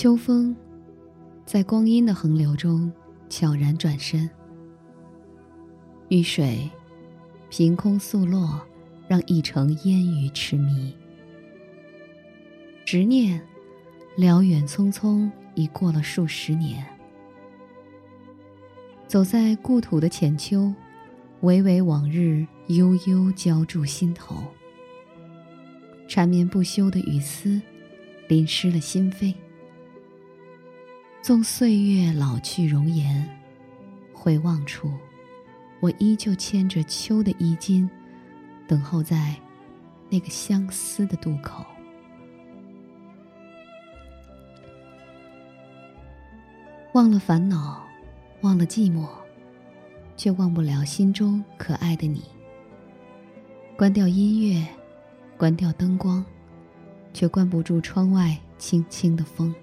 秋风，在光阴的横流中悄然转身。雨水，凭空速落，让一城烟雨痴迷。执念，辽远匆匆，已过了数十年。走在故土的浅秋，唯唯往日悠悠浇筑心头。缠绵不休的雨丝，淋湿了心扉。纵岁月老去容颜，回望处，我依旧牵着秋的衣襟，等候在那个相思的渡口。忘了烦恼，忘了寂寞，却忘不了心中可爱的你。关掉音乐，关掉灯光，却关不住窗外轻轻的风。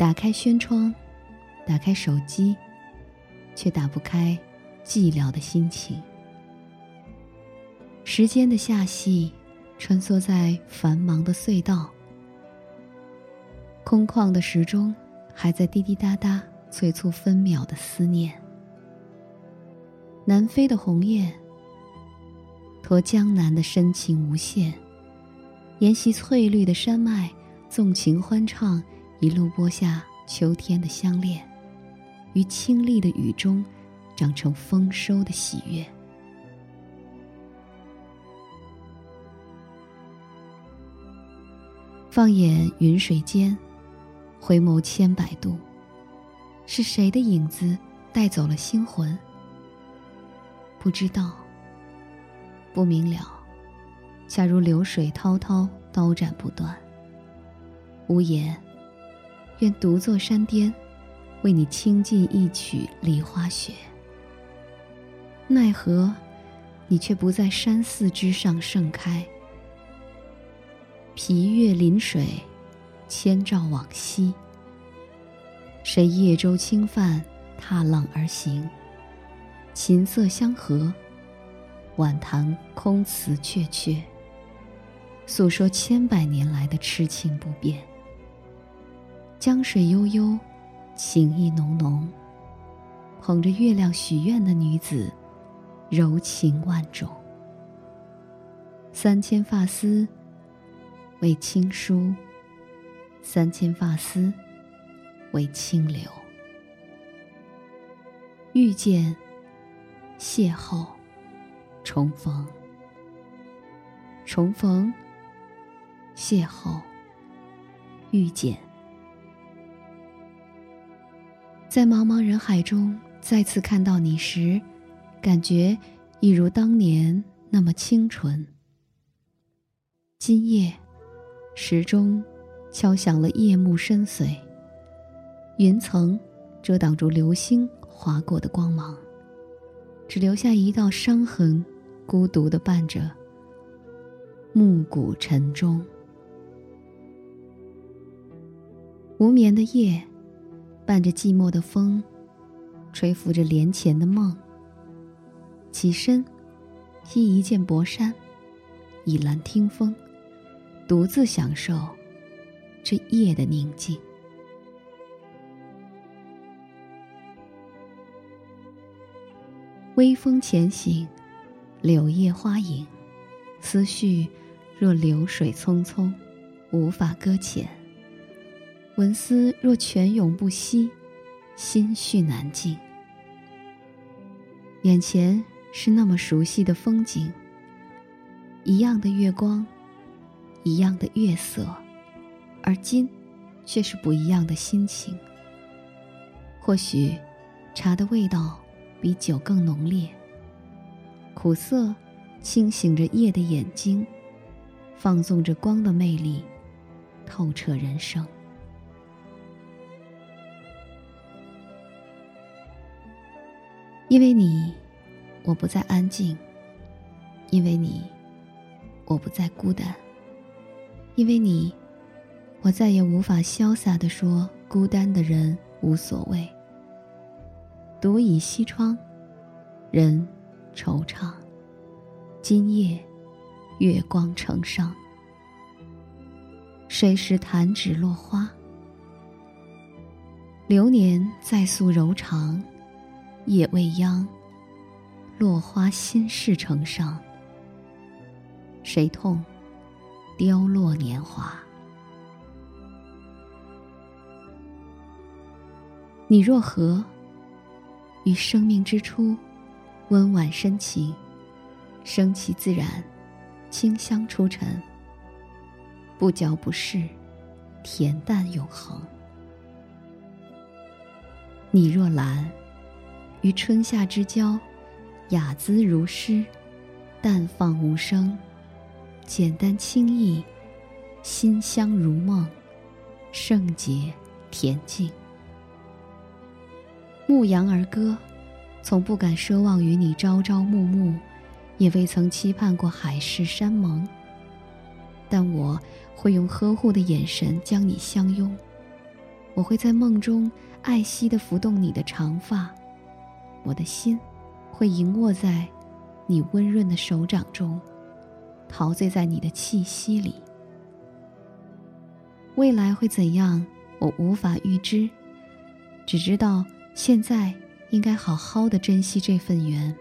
打开轩窗，打开手机，却打不开寂寥的心情。时间的下隙，穿梭在繁忙的隧道，空旷的时钟。还在滴滴答答催促分秒的思念。南飞的鸿雁，托江南的深情无限，沿袭翠绿的山脉，纵情欢唱，一路播下秋天的相恋，于清丽的雨中，长成丰收的喜悦。放眼云水间。回眸千百度，是谁的影子带走了心魂？不知道，不明了，恰如流水滔滔，刀斩不断。无言，愿独坐山巅，为你倾尽一曲梨花雪。奈何，你却不在山寺之上盛开。皮月临水。千照往昔，谁夜舟轻泛，踏浪而行？琴瑟相和，晚弹空词阙阙，诉说千百年来的痴情不变。江水悠悠，情意浓浓，捧着月亮许愿的女子，柔情万种。三千发丝，为青书。三千发丝，为清流。遇见，邂逅，重逢。重逢，邂逅，遇见。在茫茫人海中再次看到你时，感觉一如当年那么清纯。今夜，时钟。敲响了夜幕深邃，云层遮挡住流星划过的光芒，只留下一道伤痕，孤独的伴着暮鼓晨钟。无眠的夜，伴着寂寞的风，吹拂着帘前的梦。起身，披一件薄衫，倚栏听风，独自享受。这夜的宁静，微风前行，柳叶花影，思绪若流水匆匆，无法搁浅；文思若泉涌不息，心绪难静。眼前是那么熟悉的风景，一样的月光，一样的月色。而今，却是不一样的心情。或许，茶的味道比酒更浓烈。苦涩，清醒着夜的眼睛，放纵着光的魅力，透彻人生。因为你，我不再安静；因为你，我不再孤单；因为你。我再也无法潇洒地说孤单的人无所谓。独倚西窗，人惆怅。今夜，月光成伤。谁识弹指落花？流年再诉柔肠，也未央。落花心事成伤，谁痛？凋落年华。你若何？于生命之初，温婉深情，生气自然，清香出尘，不骄不恃，恬淡永恒。你若兰，于春夏之交。雅姿如诗，淡放无声，简单轻易，馨香如梦，圣洁恬静。牧羊儿歌，从不敢奢望与你朝朝暮暮，也未曾期盼过海誓山盟。但我会用呵护的眼神将你相拥，我会在梦中爱惜的拂动你的长发，我的心。会盈握在你温润的手掌中，陶醉在你的气息里。未来会怎样，我无法预知，只知道现在应该好好的珍惜这份缘，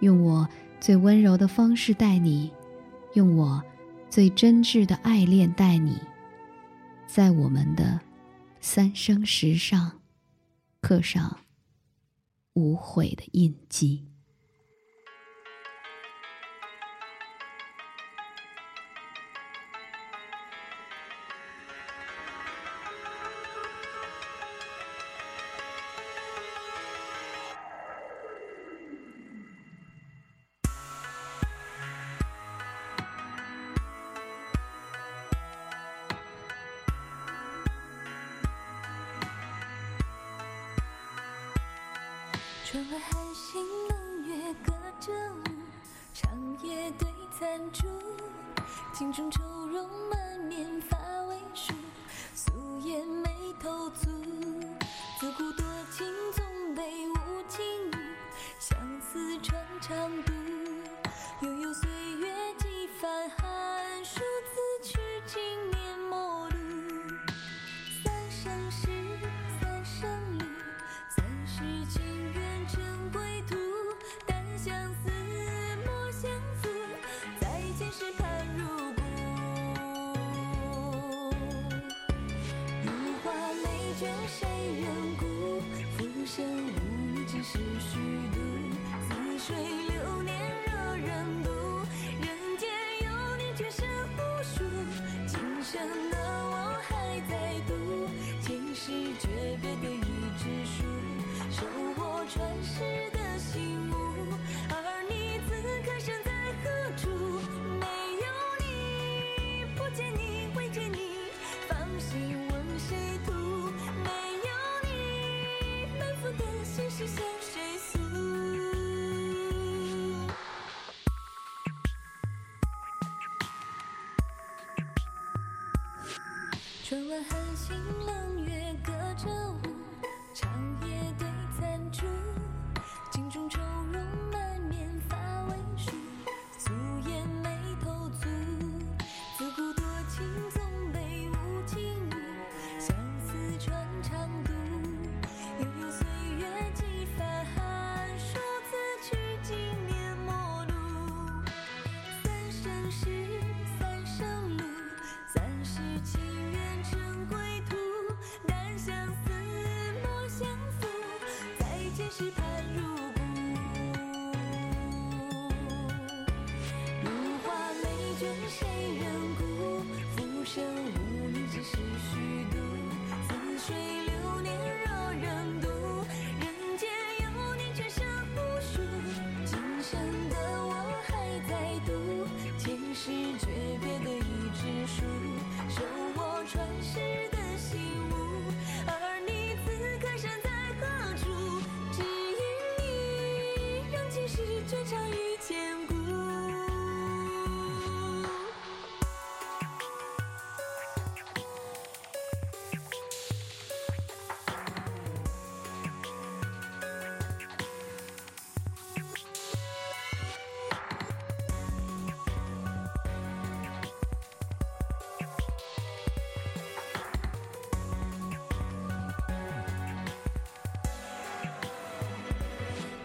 用我最温柔的方式待你，用我最真挚的爱恋待你，在我们的三生石上刻上。无悔的印记。窗外寒星冷月隔着雾，长夜对残烛，镜中愁容满面发水窗外寒星冷月隔着雾，长夜对残烛，镜中愁场与千古。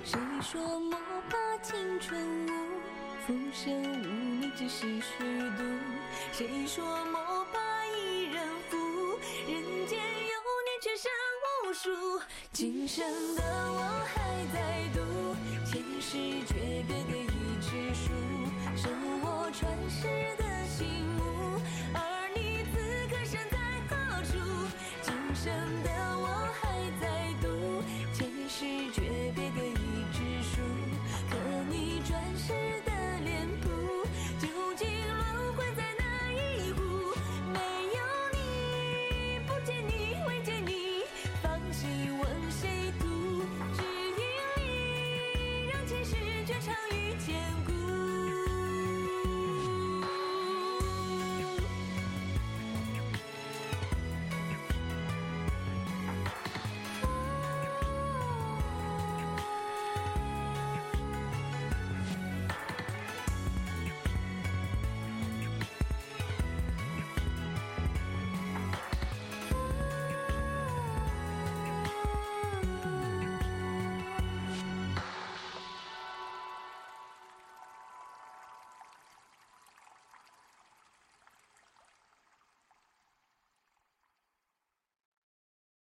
谁说？青春无，浮生无你只是虚度。谁说莫把一人负，人间有你却剩无数。今生的我还在读，前世却隔个一纸书，手握传世的心物，而你此刻身在何处？今生的。